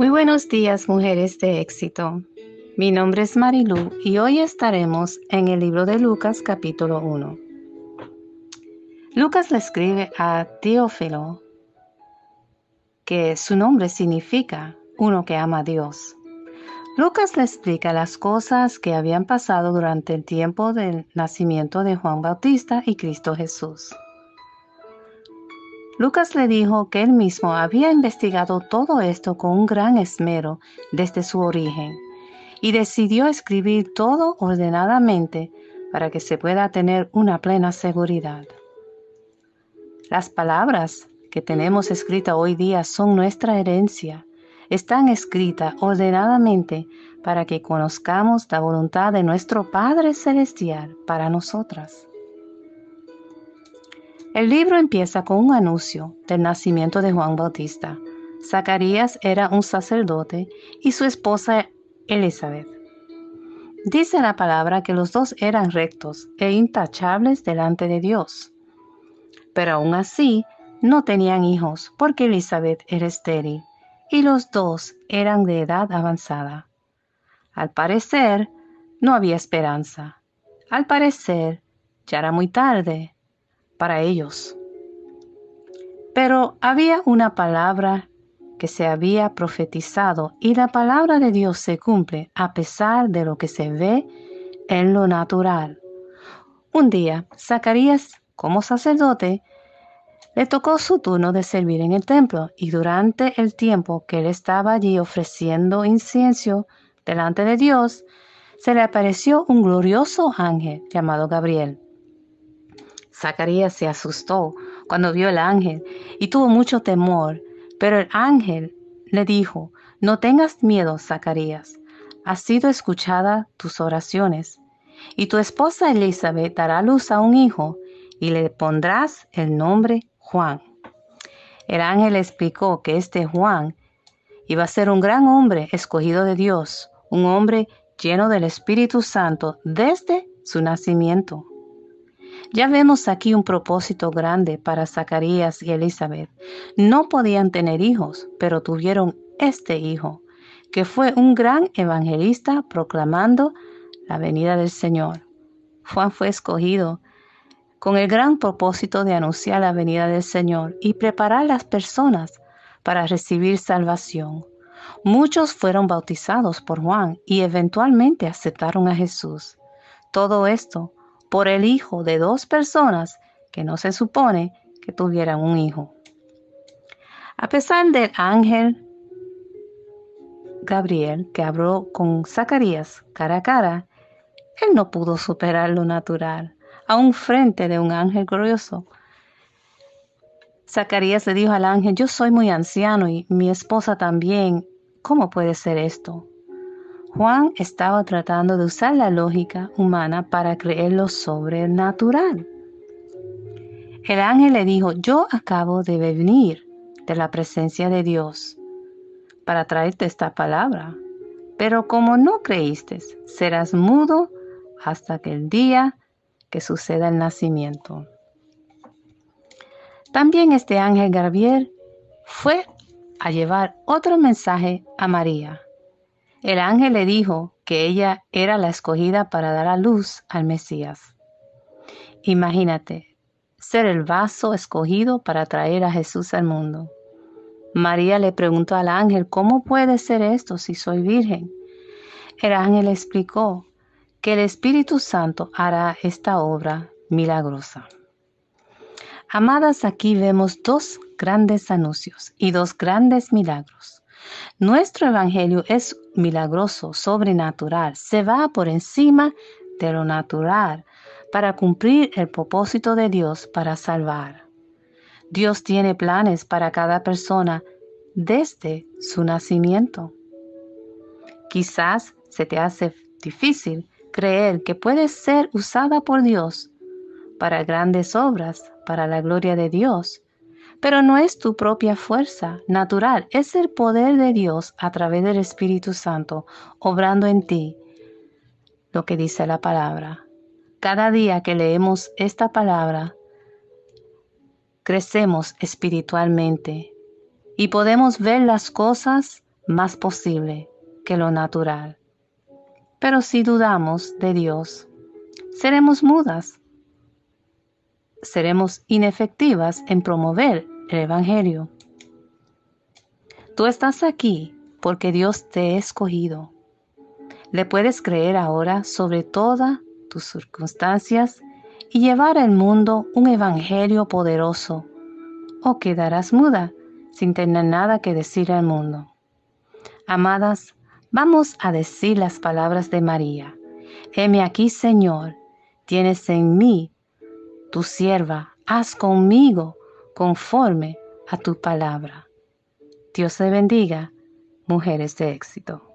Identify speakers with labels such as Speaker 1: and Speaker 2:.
Speaker 1: Muy buenos días, mujeres de éxito. Mi nombre es Marilu y hoy estaremos en el libro de Lucas capítulo 1. Lucas le escribe a Teófilo que su nombre significa uno que ama a Dios. Lucas le explica las cosas que habían pasado durante el tiempo del nacimiento de Juan Bautista y Cristo Jesús. Lucas le dijo que él mismo había investigado todo esto con un gran esmero desde su origen y decidió escribir todo ordenadamente para que se pueda tener una plena seguridad. Las palabras que tenemos escritas hoy día son nuestra herencia. Están escritas ordenadamente para que conozcamos la voluntad de nuestro Padre Celestial para nosotras. El libro empieza con un anuncio del nacimiento de Juan Bautista. Zacarías era un sacerdote y su esposa Elizabeth. Dice la palabra que los dos eran rectos e intachables delante de Dios. Pero aún así no tenían hijos porque Elizabeth era estéril y los dos eran de edad avanzada. Al parecer, no había esperanza. Al parecer, ya era muy tarde para ellos. Pero había una palabra que se había profetizado y la palabra de Dios se cumple a pesar de lo que se ve en lo natural. Un día, Zacarías, como sacerdote, le tocó su turno de servir en el templo y durante el tiempo que él estaba allí ofreciendo incienso delante de Dios, se le apareció un glorioso ángel llamado Gabriel Zacarías se asustó cuando vio el ángel y tuvo mucho temor, pero el ángel le dijo, no tengas miedo, Zacarías, has sido escuchada tus oraciones, y tu esposa Elizabeth dará luz a un hijo, y le pondrás el nombre Juan. El ángel explicó que este Juan iba a ser un gran hombre escogido de Dios, un hombre lleno del Espíritu Santo desde su nacimiento. Ya vemos aquí un propósito grande para Zacarías y Elizabeth. No podían tener hijos, pero tuvieron este hijo, que fue un gran evangelista proclamando la venida del Señor. Juan fue escogido con el gran propósito de anunciar la venida del Señor y preparar las personas para recibir salvación. Muchos fueron bautizados por Juan y eventualmente aceptaron a Jesús. Todo esto por el hijo de dos personas que no se supone que tuvieran un hijo. A pesar del ángel Gabriel que habló con Zacarías cara a cara, él no pudo superar lo natural, aún frente de un ángel glorioso. Zacarías le dijo al ángel, yo soy muy anciano y mi esposa también, ¿cómo puede ser esto? Juan estaba tratando de usar la lógica humana para creer lo sobrenatural. El ángel le dijo, yo acabo de venir de la presencia de Dios para traerte esta palabra, pero como no creíste, serás mudo hasta que el día que suceda el nacimiento. También este ángel Gabriel fue a llevar otro mensaje a María el ángel le dijo que ella era la escogida para dar a luz al Mesías. Imagínate, ser el vaso escogido para traer a Jesús al mundo. María le preguntó al ángel, ¿cómo puede ser esto si soy virgen? El ángel explicó que el Espíritu Santo hará esta obra milagrosa. Amadas, aquí vemos dos grandes anuncios y dos grandes milagros. Nuestro Evangelio es milagroso, sobrenatural, se va por encima de lo natural para cumplir el propósito de Dios para salvar. Dios tiene planes para cada persona desde su nacimiento. Quizás se te hace difícil creer que puedes ser usada por Dios para grandes obras, para la gloria de Dios, pero no es tu propia fuerza natural, es el poder de Dios a través del Espíritu Santo obrando en ti lo que dice la palabra. Cada día que leemos esta palabra, crecemos espiritualmente y podemos ver las cosas más posible que lo natural. Pero si dudamos de Dios, seremos mudas. Seremos inefectivas en promover el Evangelio. Tú estás aquí porque Dios te ha escogido. Le puedes creer ahora sobre todas tus circunstancias y llevar al mundo un evangelio poderoso, o quedarás muda sin tener nada que decir al mundo. Amadas, vamos a decir las palabras de María. Heme aquí, Señor, tienes en mí tu sierva, haz conmigo conforme a tu palabra. Dios te bendiga, mujeres de éxito.